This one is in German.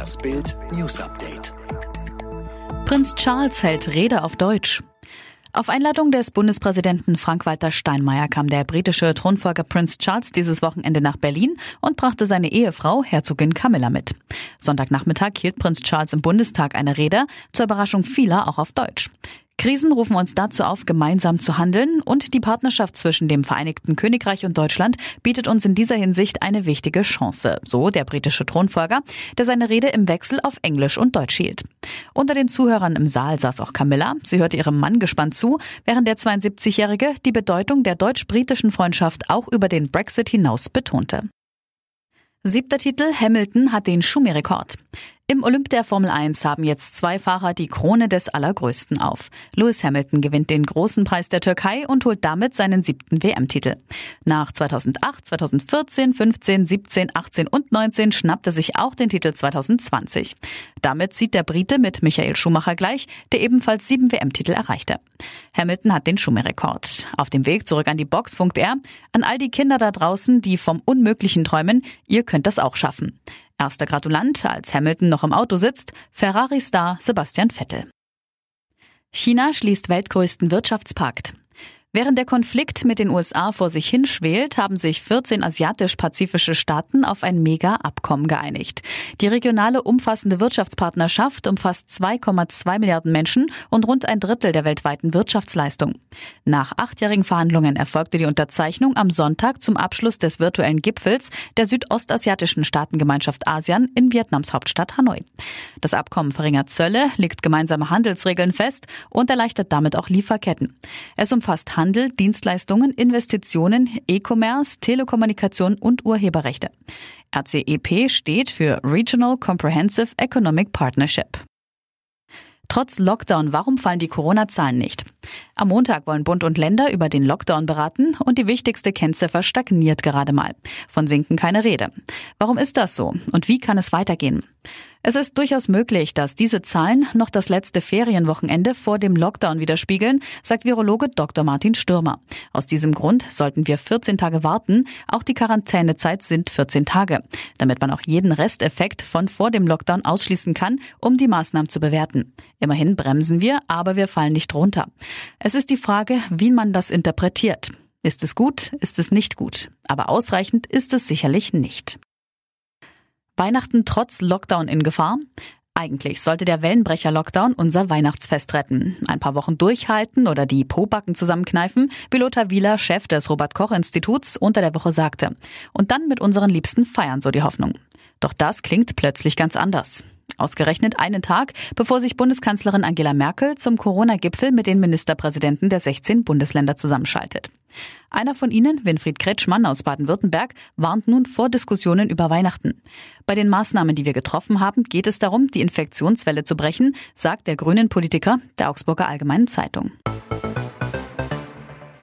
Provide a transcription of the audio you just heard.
Das Bild News Update. Prinz Charles hält Rede auf Deutsch. Auf Einladung des Bundespräsidenten Frank-Walter Steinmeier kam der britische Thronfolger Prinz Charles dieses Wochenende nach Berlin und brachte seine Ehefrau Herzogin Camilla mit. Sonntagnachmittag hielt Prinz Charles im Bundestag eine Rede, zur Überraschung vieler auch auf Deutsch. Krisen rufen uns dazu auf, gemeinsam zu handeln und die Partnerschaft zwischen dem Vereinigten Königreich und Deutschland bietet uns in dieser Hinsicht eine wichtige Chance, so der britische Thronfolger, der seine Rede im Wechsel auf Englisch und Deutsch hielt. Unter den Zuhörern im Saal saß auch Camilla. Sie hörte ihrem Mann gespannt zu, während der 72-Jährige die Bedeutung der deutsch-britischen Freundschaft auch über den Brexit hinaus betonte. Siebter Titel, Hamilton hat den Schumi-Rekord. Im Olymp der Formel 1 haben jetzt zwei Fahrer die Krone des Allergrößten auf. Lewis Hamilton gewinnt den großen Preis der Türkei und holt damit seinen siebten WM-Titel. Nach 2008, 2014, 15, 17, 18 und 19 schnappt er sich auch den Titel 2020. Damit zieht der Brite mit Michael Schumacher gleich, der ebenfalls sieben WM-Titel erreichte. Hamilton hat den Schumi-Rekord. Auf dem Weg zurück an die Box funkt er an all die Kinder da draußen, die vom Unmöglichen träumen, ihr könnt das auch schaffen. Erster Gratulant, als Hamilton noch im Auto sitzt, Ferrari-Star Sebastian Vettel. China schließt weltgrößten Wirtschaftspakt. Während der Konflikt mit den USA vor sich hinschwelt, haben sich 14 asiatisch-pazifische Staaten auf ein Mega-Abkommen geeinigt. Die regionale umfassende Wirtschaftspartnerschaft umfasst 2,2 Milliarden Menschen und rund ein Drittel der weltweiten Wirtschaftsleistung. Nach achtjährigen Verhandlungen erfolgte die Unterzeichnung am Sonntag zum Abschluss des virtuellen Gipfels der südostasiatischen Staatengemeinschaft ASEAN in Vietnams Hauptstadt Hanoi. Das Abkommen verringert Zölle, legt gemeinsame Handelsregeln fest und erleichtert damit auch Lieferketten. Es umfasst Handel, Dienstleistungen, Investitionen, E-Commerce, Telekommunikation und Urheberrechte. RCEP steht für Regional Comprehensive Economic Partnership. Trotz Lockdown, warum fallen die Corona-Zahlen nicht? Am Montag wollen Bund und Länder über den Lockdown beraten und die wichtigste Kennziffer stagniert gerade mal. Von Sinken keine Rede. Warum ist das so und wie kann es weitergehen? Es ist durchaus möglich, dass diese Zahlen noch das letzte Ferienwochenende vor dem Lockdown widerspiegeln, sagt Virologe Dr. Martin Stürmer. Aus diesem Grund sollten wir 14 Tage warten. Auch die Quarantänezeit sind 14 Tage, damit man auch jeden Resteffekt von vor dem Lockdown ausschließen kann, um die Maßnahmen zu bewerten. Immerhin bremsen wir, aber wir fallen nicht runter. Es ist die Frage, wie man das interpretiert. Ist es gut? Ist es nicht gut? Aber ausreichend ist es sicherlich nicht. Weihnachten trotz Lockdown in Gefahr? Eigentlich sollte der Wellenbrecher-Lockdown unser Weihnachtsfest retten. Ein paar Wochen durchhalten oder die Pobacken zusammenkneifen, wie Lothar Wieler, Chef des Robert-Koch-Instituts, unter der Woche sagte. Und dann mit unseren Liebsten feiern, so die Hoffnung. Doch das klingt plötzlich ganz anders. Ausgerechnet einen Tag, bevor sich Bundeskanzlerin Angela Merkel zum Corona-Gipfel mit den Ministerpräsidenten der 16 Bundesländer zusammenschaltet. Einer von ihnen, Winfried Kretschmann aus Baden-Württemberg, warnt nun vor Diskussionen über Weihnachten. Bei den Maßnahmen, die wir getroffen haben, geht es darum, die Infektionswelle zu brechen, sagt der grünen Politiker der Augsburger Allgemeinen Zeitung.